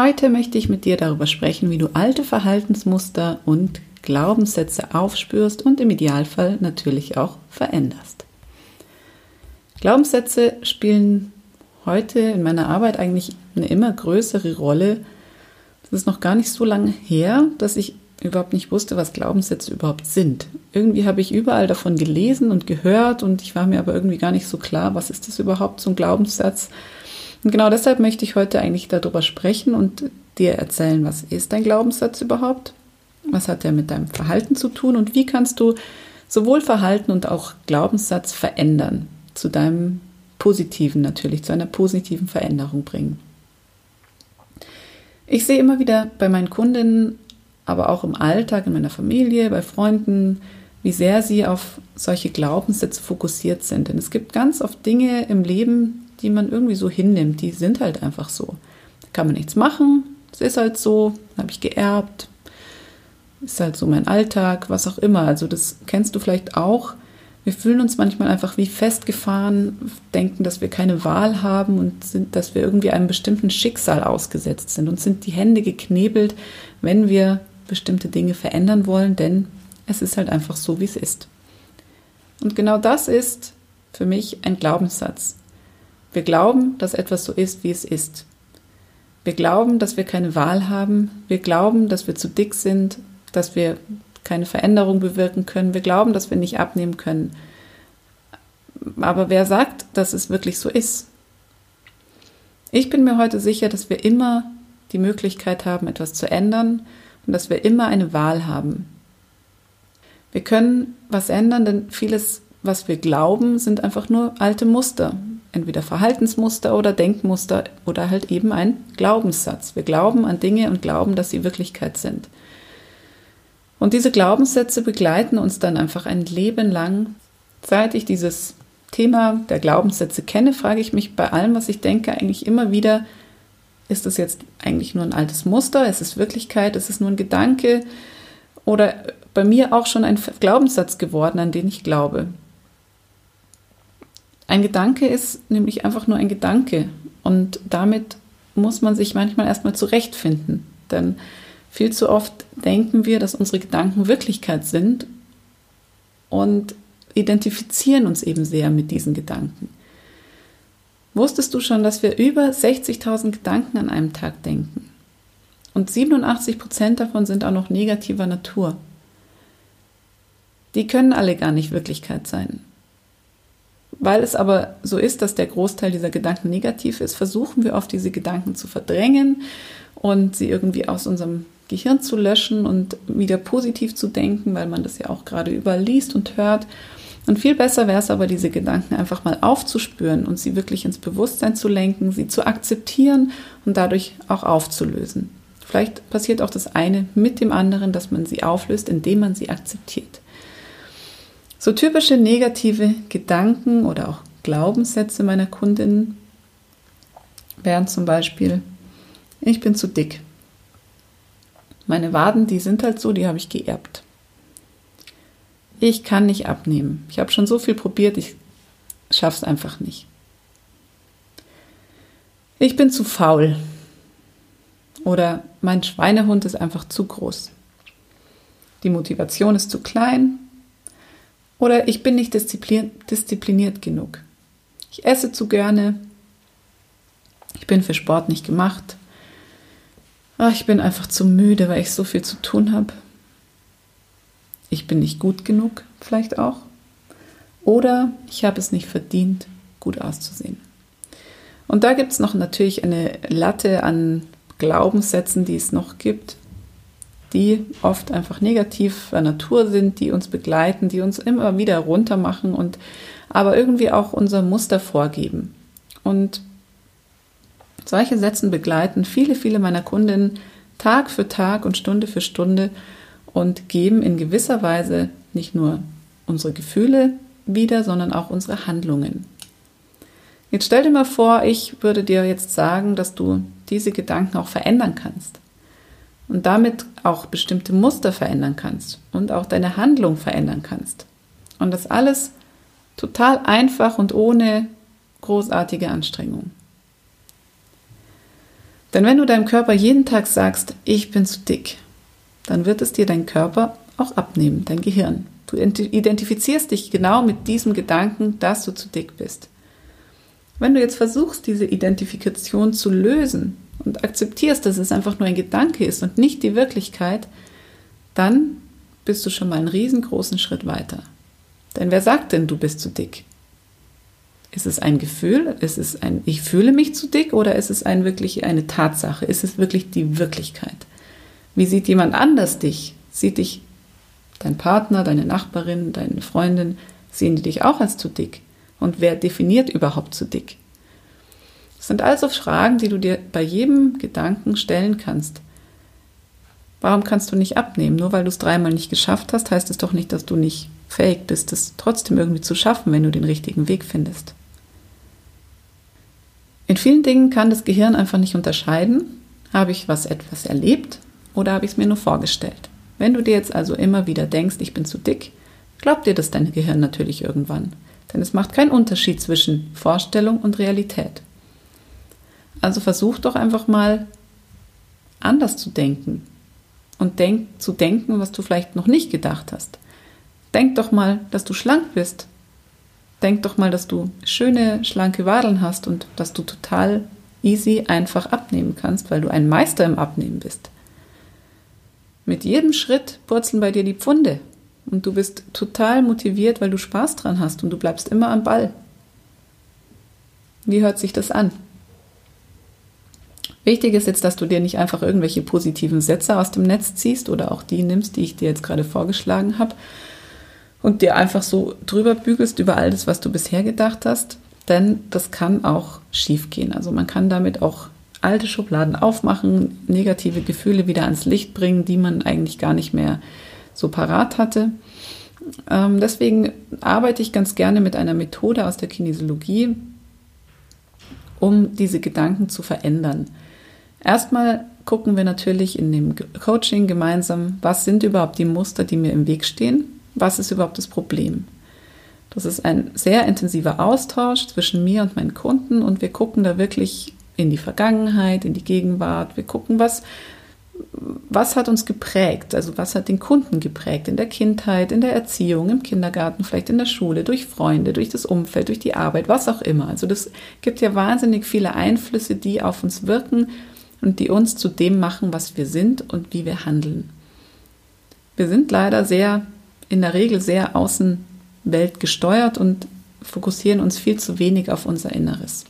Heute möchte ich mit dir darüber sprechen, wie du alte Verhaltensmuster und Glaubenssätze aufspürst und im Idealfall natürlich auch veränderst. Glaubenssätze spielen heute in meiner Arbeit eigentlich eine immer größere Rolle. Es ist noch gar nicht so lange her, dass ich überhaupt nicht wusste, was Glaubenssätze überhaupt sind. Irgendwie habe ich überall davon gelesen und gehört und ich war mir aber irgendwie gar nicht so klar, was ist das überhaupt so ein Glaubenssatz. Und genau deshalb möchte ich heute eigentlich darüber sprechen und dir erzählen, was ist ein Glaubenssatz überhaupt? Was hat er mit deinem Verhalten zu tun und wie kannst du sowohl Verhalten und auch Glaubenssatz verändern, zu deinem positiven natürlich, zu einer positiven Veränderung bringen. Ich sehe immer wieder bei meinen Kundinnen, aber auch im Alltag, in meiner Familie, bei Freunden, wie sehr sie auf solche Glaubenssätze fokussiert sind. Denn es gibt ganz oft Dinge im Leben, die man irgendwie so hinnimmt. Die sind halt einfach so. Da kann man nichts machen. Es ist halt so. Habe ich geerbt. Ist halt so mein Alltag, was auch immer. Also das kennst du vielleicht auch. Wir fühlen uns manchmal einfach wie festgefahren, denken, dass wir keine Wahl haben und sind, dass wir irgendwie einem bestimmten Schicksal ausgesetzt sind und sind die Hände geknebelt, wenn wir bestimmte Dinge verändern wollen, denn es ist halt einfach so, wie es ist. Und genau das ist für mich ein Glaubenssatz. Wir glauben, dass etwas so ist, wie es ist. Wir glauben, dass wir keine Wahl haben. Wir glauben, dass wir zu dick sind, dass wir keine Veränderung bewirken können. Wir glauben, dass wir nicht abnehmen können. Aber wer sagt, dass es wirklich so ist? Ich bin mir heute sicher, dass wir immer die Möglichkeit haben, etwas zu ändern und dass wir immer eine Wahl haben. Wir können was ändern, denn vieles, was wir glauben, sind einfach nur alte Muster entweder Verhaltensmuster oder Denkmuster oder halt eben ein Glaubenssatz. Wir glauben an Dinge und glauben, dass sie Wirklichkeit sind. Und diese Glaubenssätze begleiten uns dann einfach ein Leben lang. Seit ich dieses Thema der Glaubenssätze kenne, frage ich mich bei allem, was ich denke, eigentlich immer wieder, ist das jetzt eigentlich nur ein altes Muster? Ist es Wirklichkeit? Ist es nur ein Gedanke? Oder bei mir auch schon ein Glaubenssatz geworden, an den ich glaube? Ein Gedanke ist nämlich einfach nur ein Gedanke und damit muss man sich manchmal erstmal zurechtfinden, denn viel zu oft denken wir, dass unsere Gedanken Wirklichkeit sind und identifizieren uns eben sehr mit diesen Gedanken. Wusstest du schon, dass wir über 60.000 Gedanken an einem Tag denken? Und 87 Prozent davon sind auch noch negativer Natur. Die können alle gar nicht Wirklichkeit sein. Weil es aber so ist, dass der Großteil dieser Gedanken negativ ist, versuchen wir oft diese Gedanken zu verdrängen und sie irgendwie aus unserem Gehirn zu löschen und wieder positiv zu denken, weil man das ja auch gerade überall liest und hört. Und viel besser wäre es aber, diese Gedanken einfach mal aufzuspüren und sie wirklich ins Bewusstsein zu lenken, sie zu akzeptieren und dadurch auch aufzulösen. Vielleicht passiert auch das eine mit dem anderen, dass man sie auflöst, indem man sie akzeptiert. So typische negative Gedanken oder auch Glaubenssätze meiner Kundinnen wären zum Beispiel, ich bin zu dick. Meine Waden, die sind halt so, die habe ich geerbt. Ich kann nicht abnehmen. Ich habe schon so viel probiert, ich schaffe es einfach nicht. Ich bin zu faul. Oder mein Schweinehund ist einfach zu groß. Die Motivation ist zu klein oder ich bin nicht diszipliniert genug. Ich esse zu gerne. Ich bin für Sport nicht gemacht. Ach, ich bin einfach zu müde, weil ich so viel zu tun habe. Ich bin nicht gut genug, vielleicht auch. Oder ich habe es nicht verdient, gut auszusehen. Und da gibt es noch natürlich eine Latte an Glaubenssätzen, die es noch gibt die oft einfach negativer Natur sind, die uns begleiten, die uns immer wieder runtermachen und aber irgendwie auch unser Muster vorgeben. Und solche Sätze begleiten viele, viele meiner Kundinnen Tag für Tag und Stunde für Stunde und geben in gewisser Weise nicht nur unsere Gefühle wieder, sondern auch unsere Handlungen. Jetzt stell dir mal vor, ich würde dir jetzt sagen, dass du diese Gedanken auch verändern kannst und damit auch bestimmte Muster verändern kannst und auch deine Handlung verändern kannst. Und das alles total einfach und ohne großartige Anstrengung. Denn wenn du deinem Körper jeden Tag sagst, ich bin zu dick, dann wird es dir dein Körper auch abnehmen, dein Gehirn. Du identifizierst dich genau mit diesem Gedanken, dass du zu dick bist. Wenn du jetzt versuchst, diese Identifikation zu lösen und akzeptierst, dass es einfach nur ein Gedanke ist und nicht die Wirklichkeit, dann bist du schon mal einen riesengroßen Schritt weiter. Denn wer sagt denn, du bist zu dick? Ist es ein Gefühl? Ist es ein, ich fühle mich zu dick oder ist es ein wirklich eine Tatsache? Ist es wirklich die Wirklichkeit? Wie sieht jemand anders dich? Sieht dich dein Partner, deine Nachbarin, deine Freundin, sehen die dich auch als zu dick? Und wer definiert überhaupt zu dick? Sind also Fragen, die du dir bei jedem Gedanken stellen kannst. Warum kannst du nicht abnehmen? Nur weil du es dreimal nicht geschafft hast, heißt es doch nicht, dass du nicht fähig bist, es trotzdem irgendwie zu schaffen, wenn du den richtigen Weg findest. In vielen Dingen kann das Gehirn einfach nicht unterscheiden, habe ich was etwas erlebt oder habe ich es mir nur vorgestellt. Wenn du dir jetzt also immer wieder denkst, ich bin zu dick, glaubt dir das dein Gehirn natürlich irgendwann. Denn es macht keinen Unterschied zwischen Vorstellung und Realität. Also versuch doch einfach mal anders zu denken und denk, zu denken, was du vielleicht noch nicht gedacht hast. Denk doch mal, dass du schlank bist. Denk doch mal, dass du schöne, schlanke Wadeln hast und dass du total easy einfach abnehmen kannst, weil du ein Meister im Abnehmen bist. Mit jedem Schritt purzeln bei dir die Pfunde und du bist total motiviert, weil du Spaß dran hast und du bleibst immer am Ball. Wie hört sich das an? Wichtig ist jetzt, dass du dir nicht einfach irgendwelche positiven Sätze aus dem Netz ziehst oder auch die nimmst, die ich dir jetzt gerade vorgeschlagen habe und dir einfach so drüber bügelst über all das, was du bisher gedacht hast, denn das kann auch schief gehen. Also man kann damit auch alte Schubladen aufmachen, negative Gefühle wieder ans Licht bringen, die man eigentlich gar nicht mehr so parat hatte. Ähm, deswegen arbeite ich ganz gerne mit einer Methode aus der Kinesiologie, um diese Gedanken zu verändern. Erstmal gucken wir natürlich in dem Coaching gemeinsam, was sind überhaupt die Muster, die mir im Weg stehen, was ist überhaupt das Problem. Das ist ein sehr intensiver Austausch zwischen mir und meinen Kunden und wir gucken da wirklich in die Vergangenheit, in die Gegenwart. Wir gucken, was, was hat uns geprägt, also was hat den Kunden geprägt in der Kindheit, in der Erziehung, im Kindergarten, vielleicht in der Schule, durch Freunde, durch das Umfeld, durch die Arbeit, was auch immer. Also das gibt ja wahnsinnig viele Einflüsse, die auf uns wirken und die uns zu dem machen, was wir sind und wie wir handeln. Wir sind leider sehr, in der Regel sehr außenwelt gesteuert und fokussieren uns viel zu wenig auf unser Inneres.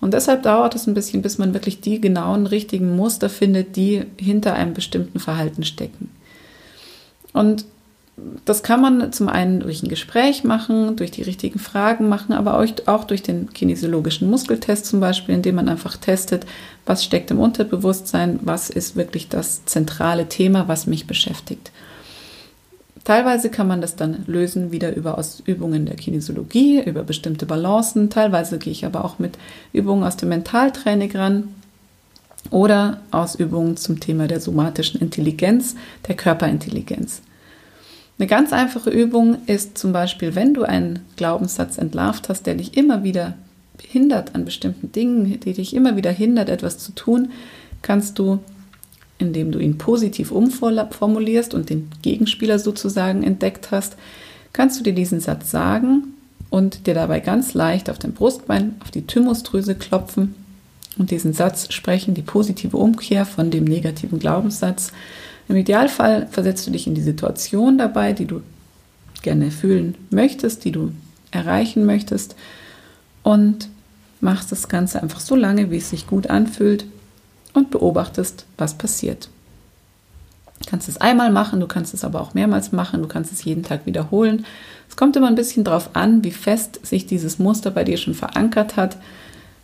Und deshalb dauert es ein bisschen, bis man wirklich die genauen, richtigen Muster findet, die hinter einem bestimmten Verhalten stecken. Und das kann man zum einen durch ein Gespräch machen, durch die richtigen Fragen machen, aber auch durch den kinesiologischen Muskeltest zum Beispiel, indem man einfach testet, was steckt im Unterbewusstsein, was ist wirklich das zentrale Thema, was mich beschäftigt. Teilweise kann man das dann lösen wieder über Übungen der Kinesiologie, über bestimmte Balancen. Teilweise gehe ich aber auch mit Übungen aus dem Mentaltraining ran oder aus Übungen zum Thema der somatischen Intelligenz, der Körperintelligenz. Eine ganz einfache Übung ist zum Beispiel, wenn du einen Glaubenssatz entlarvt hast, der dich immer wieder hindert an bestimmten Dingen, die dich immer wieder hindert, etwas zu tun, kannst du indem du ihn positiv umformulierst und den Gegenspieler sozusagen entdeckt hast, kannst du dir diesen Satz sagen und dir dabei ganz leicht auf dein Brustbein, auf die Thymusdrüse klopfen und diesen Satz sprechen, die positive Umkehr von dem negativen Glaubenssatz. Im Idealfall versetzt du dich in die Situation dabei, die du gerne fühlen möchtest, die du erreichen möchtest und machst das Ganze einfach so lange, wie es sich gut anfühlt und beobachtest, was passiert. Du kannst es einmal machen, du kannst es aber auch mehrmals machen, du kannst es jeden Tag wiederholen. Es kommt immer ein bisschen darauf an, wie fest sich dieses Muster bei dir schon verankert hat.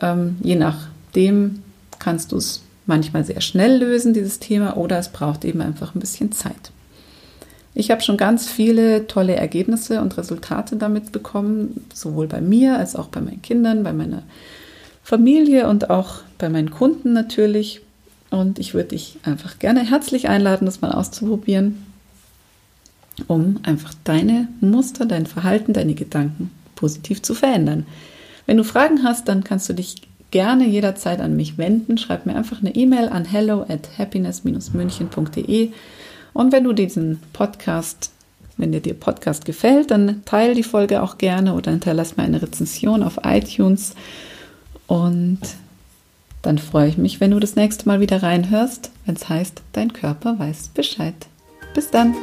Ähm, je nachdem kannst du es manchmal sehr schnell lösen, dieses Thema, oder es braucht eben einfach ein bisschen Zeit. Ich habe schon ganz viele tolle Ergebnisse und Resultate damit bekommen, sowohl bei mir als auch bei meinen Kindern, bei meiner Familie und auch bei meinen Kunden natürlich. Und ich würde dich einfach gerne herzlich einladen, das mal auszuprobieren, um einfach deine Muster, dein Verhalten, deine Gedanken positiv zu verändern. Wenn du Fragen hast, dann kannst du dich gerne jederzeit an mich wenden. Schreib mir einfach eine E-Mail an hello at happiness-münchen.de und wenn du diesen Podcast, wenn dir der Podcast gefällt, dann teile die Folge auch gerne oder hinterlass mir eine Rezension auf iTunes. Und dann freue ich mich, wenn du das nächste Mal wieder reinhörst, wenn es heißt, dein Körper weiß Bescheid. Bis dann!